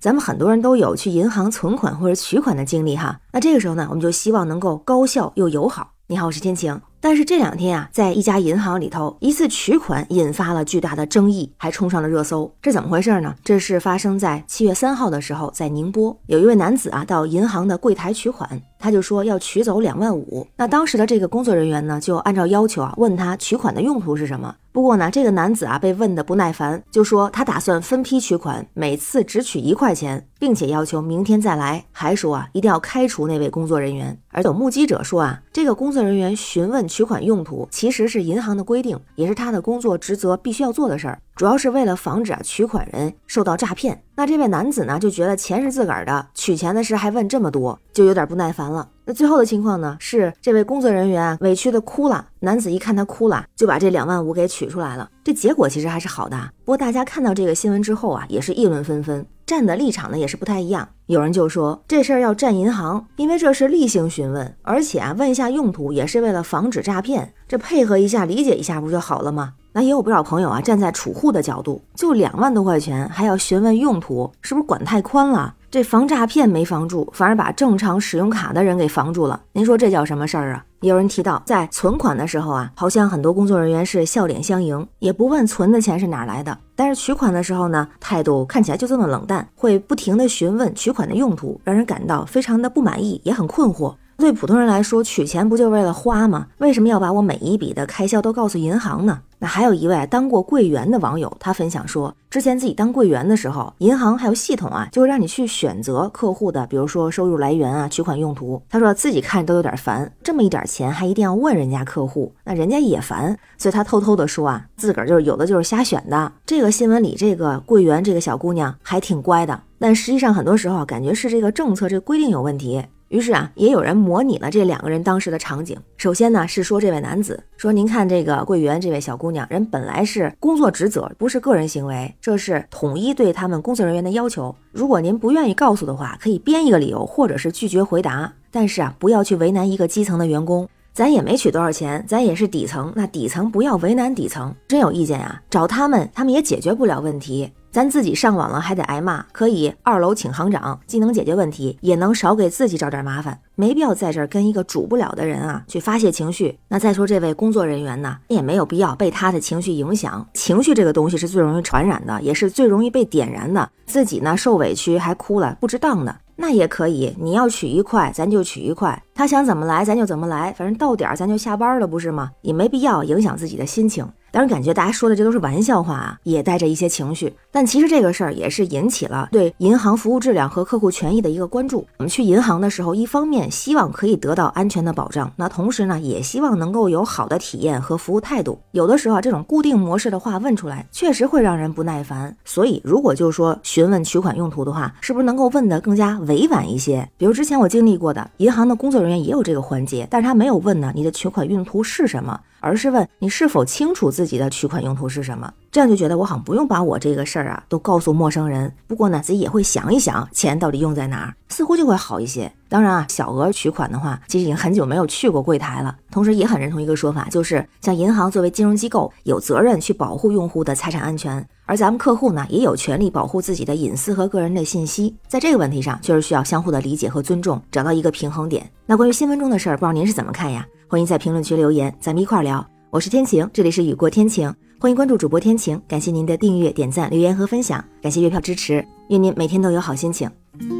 咱们很多人都有去银行存款或者取款的经历哈。那这个时候呢，我们就希望能够高效又友好。你好，我是天晴。但是这两天啊，在一家银行里头，一次取款引发了巨大的争议，还冲上了热搜。这怎么回事呢？这是发生在七月三号的时候，在宁波，有一位男子啊，到银行的柜台取款，他就说要取走两万五。那当时的这个工作人员呢，就按照要求啊，问他取款的用途是什么。不过呢，这个男子啊，被问的不耐烦，就说他打算分批取款，每次只取一块钱，并且要求明天再来，还说啊，一定要开除那位工作人员。而有目击者说啊，这个工作人员询问。取款用途其实是银行的规定，也是他的工作职责必须要做的事儿，主要是为了防止啊取款人受到诈骗。那这位男子呢，就觉得钱是自个儿的，取钱的事还问这么多，就有点不耐烦了。那最后的情况呢，是这位工作人员委屈的哭了。男子一看他哭了，就把这两万五给取出来了。这结果其实还是好的。不过大家看到这个新闻之后啊，也是议论纷纷，站的立场呢也是不太一样。有人就说这事儿要站银行，因为这是例行询问，而且啊问一下用途也是为了防止诈骗，这配合一下理解一下不就好了吗？那也有不少朋友啊站在储户的角度，就两万多块钱还要询问用途，是不是管太宽了？这防诈骗没防住，反而把正常使用卡的人给防住了。您说这叫什么事儿啊？有人提到，在存款的时候啊，好像很多工作人员是笑脸相迎，也不问存的钱是哪来的。但是取款的时候呢，态度看起来就这么冷淡，会不停的询问取款的用途，让人感到非常的不满意，也很困惑。对普通人来说，取钱不就为了花吗？为什么要把我每一笔的开销都告诉银行呢？那还有一位当过柜员的网友，他分享说，之前自己当柜员的时候，银行还有系统啊，就会让你去选择客户的，比如说收入来源啊、取款用途。他说自己看都有点烦，这么一点钱还一定要问人家客户，那人家也烦，所以他偷偷的说啊，自个儿就是有的就是瞎选的。这个新闻里这个柜员这个小姑娘还挺乖的，但实际上很多时候感觉是这个政策这规定有问题。于是啊，也有人模拟了这两个人当时的场景。首先呢，是说这位男子说：“您看这个柜员，这位小姑娘，人本来是工作职责，不是个人行为，这是统一对他们工作人员的要求。如果您不愿意告诉的话，可以编一个理由，或者是拒绝回答。但是啊，不要去为难一个基层的员工。咱也没取多少钱，咱也是底层，那底层不要为难底层。真有意见啊，找他们，他们也解决不了问题。”咱自己上网了还得挨骂，可以二楼请行长，既能解决问题，也能少给自己找点麻烦。没必要在这儿跟一个主不了的人啊去发泄情绪。那再说这位工作人员呢，也没有必要被他的情绪影响。情绪这个东西是最容易传染的，也是最容易被点燃的。自己呢受委屈还哭了，不值当的。那也可以，你要取一块，咱就取一块。他想怎么来，咱就怎么来。反正到点儿咱就下班了，不是吗？也没必要影响自己的心情。当然，感觉大家说的这都是玩笑话啊，也带着一些情绪。但其实这个事儿也是引起了对银行服务质量和客户权益的一个关注。我们去银行的时候，一方面希望可以得到安全的保障，那同时呢，也希望能够有好的体验和服务态度。有的时候啊这种固定模式的话问出来，确实会让人不耐烦。所以，如果就是说询问取款用途的话，是不是能够问得更加委婉一些？比如之前我经历过的银行的工作人员也有这个环节，但是他没有问呢，你的取款用途是什么？而是问你是否清楚自己的取款用途是什么，这样就觉得我好像不用把我这个事儿啊都告诉陌生人。不过呢，自己也会想一想钱到底用在哪儿，似乎就会好一些。当然啊，小额取款的话，其实已经很久没有去过柜台了。同时也很认同一个说法，就是像银行作为金融机构，有责任去保护用户的财产安全，而咱们客户呢，也有权利保护自己的隐私和个人的信息。在这个问题上，确实需要相互的理解和尊重，找到一个平衡点。那关于新闻中的事儿，不知道您是怎么看呀？欢迎在评论区留言，咱们一块儿聊。我是天晴，这里是雨过天晴，欢迎关注主播天晴。感谢您的订阅、点赞、留言和分享，感谢月票支持，愿您每天都有好心情。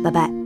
拜拜。